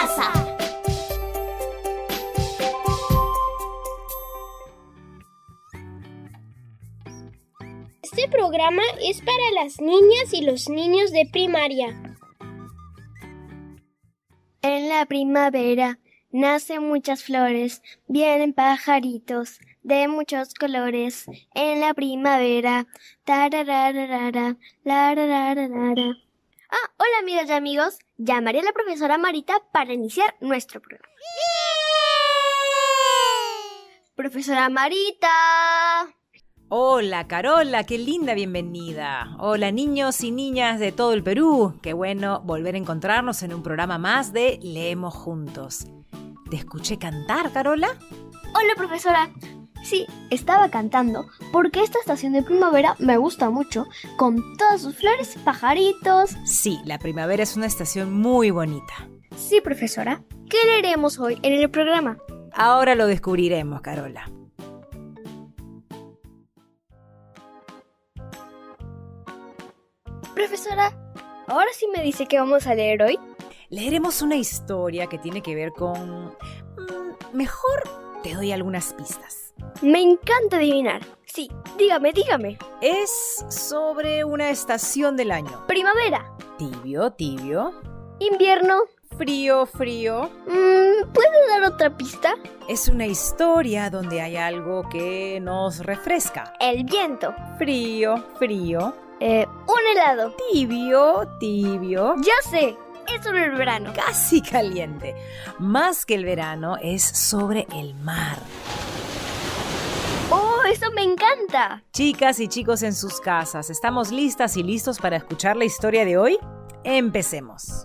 casa. Este programa es para las niñas y los niños de primaria. En la primavera nacen muchas flores, vienen pajaritos de muchos colores. En la primavera, tarararara, larararara. Ah, hola amigas y amigos, llamaré a la profesora Marita para iniciar nuestro programa. Profesora Marita. Hola Carola, qué linda bienvenida. Hola niños y niñas de todo el Perú. Qué bueno volver a encontrarnos en un programa más de Leemos Juntos. ¿Te escuché cantar, Carola? Hola profesora. Sí, estaba cantando porque esta estación de primavera me gusta mucho, con todas sus flores, pajaritos. Sí, la primavera es una estación muy bonita. Sí, profesora. ¿Qué leeremos hoy en el programa? Ahora lo descubriremos, Carola. Profesora, ahora sí me dice que vamos a leer hoy. Leeremos una historia que tiene que ver con... mm, Mejor te doy algunas pistas. Me encanta adivinar. Sí, dígame, dígame. Es sobre una estación del año. Primavera, Tibio, tibio. invierno. Frío, frío. Mm, ¿Puede dar otra pista? Es una historia donde hay algo que nos refresca. El viento. Frío, frío. Eh, un helado. Tibio, tibio. Ya sé, es sobre el verano. Casi caliente. Más que el verano es sobre el mar. ¡Oh, eso me encanta! Chicas y chicos en sus casas, ¿estamos listas y listos para escuchar la historia de hoy? Empecemos.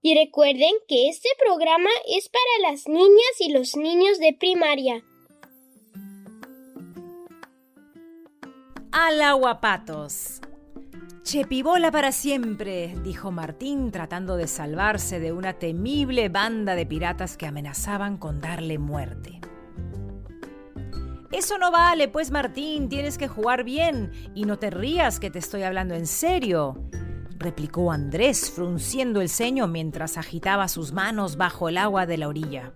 Y recuerden que este programa es para las niñas y los niños de primaria. Al aguapatos. Chepibola para siempre, dijo Martín tratando de salvarse de una temible banda de piratas que amenazaban con darle muerte. Eso no vale, pues Martín, tienes que jugar bien y no te rías que te estoy hablando en serio, replicó Andrés frunciendo el ceño mientras agitaba sus manos bajo el agua de la orilla.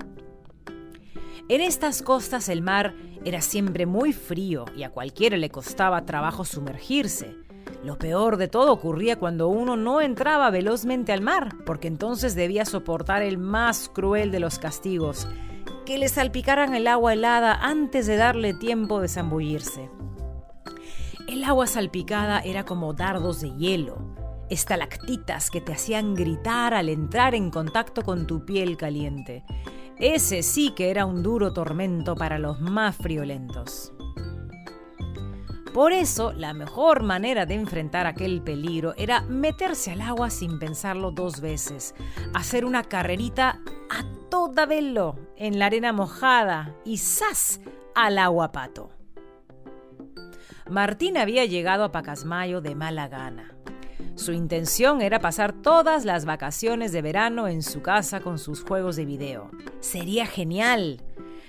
En estas costas el mar era siempre muy frío y a cualquiera le costaba trabajo sumergirse. Lo peor de todo ocurría cuando uno no entraba velozmente al mar, porque entonces debía soportar el más cruel de los castigos, que le salpicaran el agua helada antes de darle tiempo de zambullirse. El agua salpicada era como dardos de hielo, estalactitas que te hacían gritar al entrar en contacto con tu piel caliente. Ese sí que era un duro tormento para los más friolentos. Por eso, la mejor manera de enfrentar aquel peligro era meterse al agua sin pensarlo dos veces, hacer una carrerita a toda velo en la arena mojada y ¡zas! al aguapato. Martín había llegado a Pacasmayo de mala gana. Su intención era pasar todas las vacaciones de verano en su casa con sus juegos de video. Sería genial.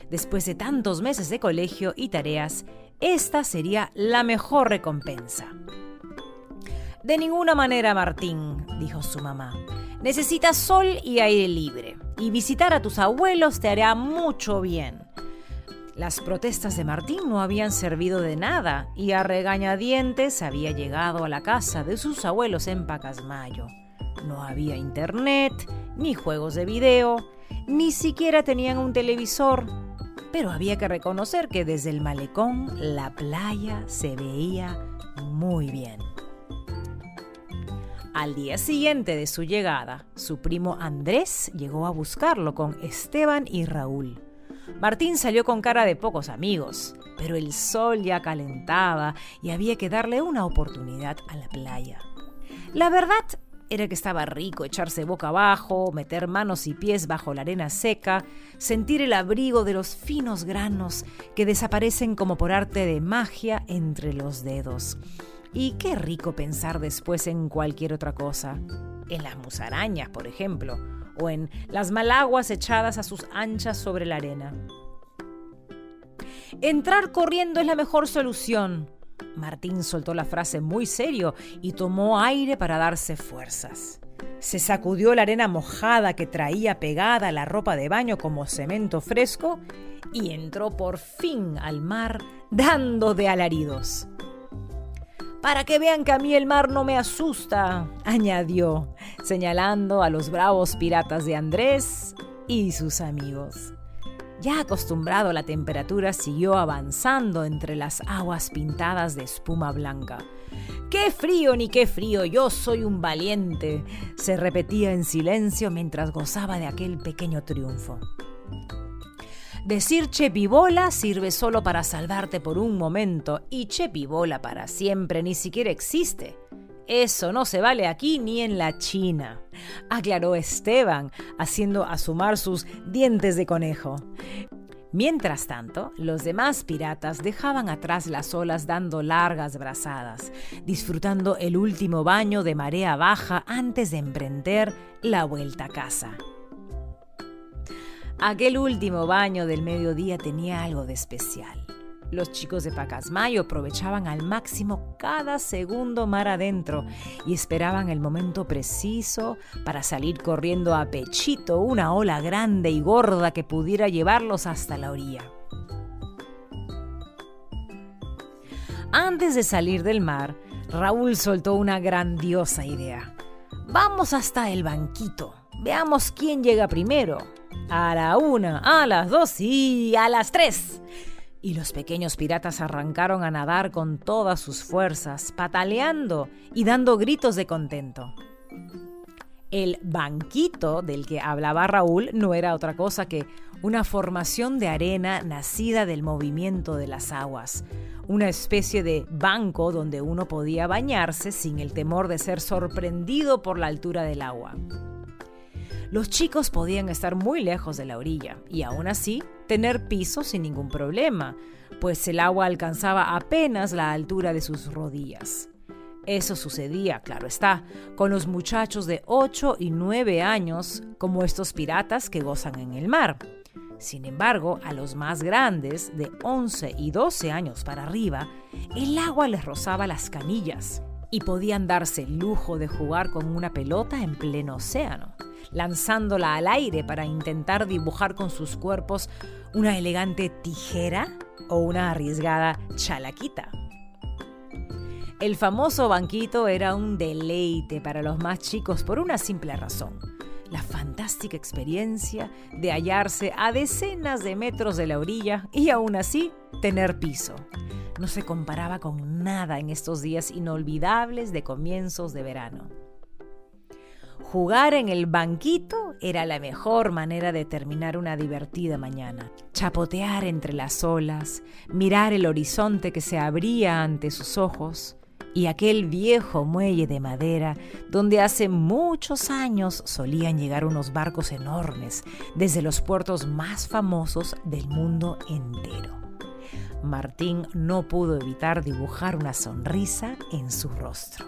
Después de tantos meses de colegio y tareas, esta sería la mejor recompensa. De ninguna manera, Martín, dijo su mamá. Necesitas sol y aire libre, y visitar a tus abuelos te hará mucho bien. Las protestas de Martín no habían servido de nada y a regañadientes había llegado a la casa de sus abuelos en Pacasmayo. No había internet, ni juegos de video, ni siquiera tenían un televisor, pero había que reconocer que desde el malecón la playa se veía muy bien. Al día siguiente de su llegada, su primo Andrés llegó a buscarlo con Esteban y Raúl. Martín salió con cara de pocos amigos, pero el sol ya calentaba y había que darle una oportunidad a la playa. La verdad era que estaba rico echarse boca abajo, meter manos y pies bajo la arena seca, sentir el abrigo de los finos granos que desaparecen como por arte de magia entre los dedos. Y qué rico pensar después en cualquier otra cosa. En las musarañas, por ejemplo, o en las malaguas echadas a sus anchas sobre la arena. Entrar corriendo es la mejor solución. Martín soltó la frase muy serio y tomó aire para darse fuerzas. se sacudió la arena mojada que traía pegada a la ropa de baño como cemento fresco y entró por fin al mar dando de alaridos. Para que vean que a mí el mar no me asusta, añadió, señalando a los bravos piratas de Andrés y sus amigos. Ya acostumbrado a la temperatura, siguió avanzando entre las aguas pintadas de espuma blanca. ¡Qué frío ni qué frío! Yo soy un valiente, se repetía en silencio mientras gozaba de aquel pequeño triunfo. Decir chepibola sirve solo para salvarte por un momento y chepibola para siempre ni siquiera existe. Eso no se vale aquí ni en la China, aclaró Esteban, haciendo asomar sus dientes de conejo. Mientras tanto, los demás piratas dejaban atrás las olas dando largas brazadas, disfrutando el último baño de marea baja antes de emprender la vuelta a casa. Aquel último baño del mediodía tenía algo de especial. Los chicos de Pacasmayo aprovechaban al máximo cada segundo mar adentro y esperaban el momento preciso para salir corriendo a pechito una ola grande y gorda que pudiera llevarlos hasta la orilla. Antes de salir del mar, Raúl soltó una grandiosa idea. Vamos hasta el banquito. Veamos quién llega primero. A la una, a las dos y a las tres y los pequeños piratas arrancaron a nadar con todas sus fuerzas, pataleando y dando gritos de contento. El banquito del que hablaba Raúl no era otra cosa que una formación de arena nacida del movimiento de las aguas, una especie de banco donde uno podía bañarse sin el temor de ser sorprendido por la altura del agua. Los chicos podían estar muy lejos de la orilla y aún así tener piso sin ningún problema, pues el agua alcanzaba apenas la altura de sus rodillas. Eso sucedía, claro está, con los muchachos de 8 y 9 años, como estos piratas que gozan en el mar. Sin embargo, a los más grandes, de 11 y 12 años para arriba, el agua les rozaba las canillas y podían darse el lujo de jugar con una pelota en pleno océano lanzándola al aire para intentar dibujar con sus cuerpos una elegante tijera o una arriesgada chalaquita. El famoso banquito era un deleite para los más chicos por una simple razón. La fantástica experiencia de hallarse a decenas de metros de la orilla y aún así tener piso. No se comparaba con nada en estos días inolvidables de comienzos de verano. Jugar en el banquito era la mejor manera de terminar una divertida mañana. Chapotear entre las olas, mirar el horizonte que se abría ante sus ojos y aquel viejo muelle de madera donde hace muchos años solían llegar unos barcos enormes desde los puertos más famosos del mundo entero. Martín no pudo evitar dibujar una sonrisa en su rostro.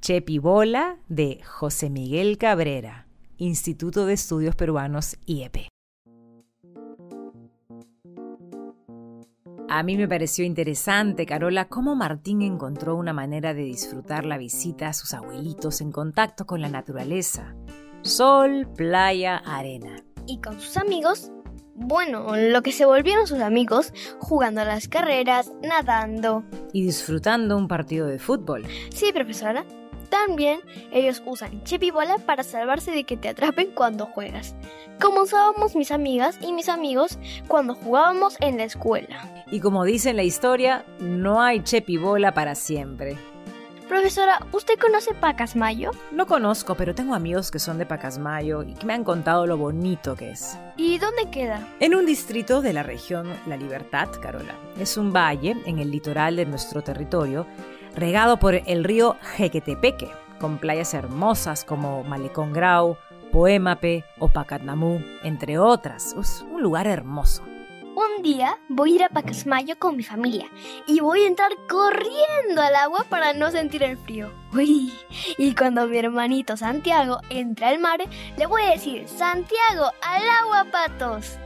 Chepibola de José Miguel Cabrera, Instituto de Estudios Peruanos IEP. A mí me pareció interesante, Carola, cómo Martín encontró una manera de disfrutar la visita a sus abuelitos en contacto con la naturaleza. Sol, playa, arena. Y con sus amigos bueno, lo que se volvieron sus amigos jugando a las carreras, nadando. Y disfrutando un partido de fútbol. Sí, profesora. También ellos usan chip y bola para salvarse de que te atrapen cuando juegas, como usábamos mis amigas y mis amigos cuando jugábamos en la escuela. Y como dice en la historia, no hay chip y bola para siempre. Profesora, ¿usted conoce Pacasmayo? No conozco, pero tengo amigos que son de Pacasmayo y que me han contado lo bonito que es. ¿Y dónde queda? En un distrito de la región La Libertad, Carola. Es un valle en el litoral de nuestro territorio regado por el río Jequetepeque, con playas hermosas como Malecón Grau, Poémape o Pacatnamú, entre otras. Es un lugar hermoso. Un día voy a ir a Pacasmayo con mi familia y voy a entrar corriendo al agua para no sentir el frío. Uy, y cuando mi hermanito Santiago entre al mar, le voy a decir, Santiago, al agua patos.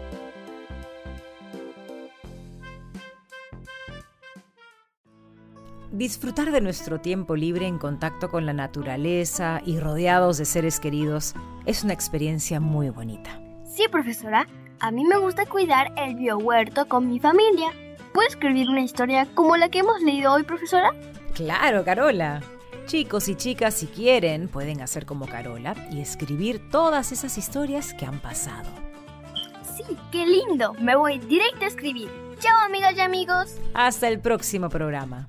Disfrutar de nuestro tiempo libre en contacto con la naturaleza y rodeados de seres queridos es una experiencia muy bonita. Sí, profesora. A mí me gusta cuidar el biohuerto con mi familia. ¿Puedo escribir una historia como la que hemos leído hoy, profesora? Claro, Carola. Chicos y chicas, si quieren, pueden hacer como Carola y escribir todas esas historias que han pasado. Sí, qué lindo. Me voy directo a escribir. Chao, amigas y amigos. Hasta el próximo programa.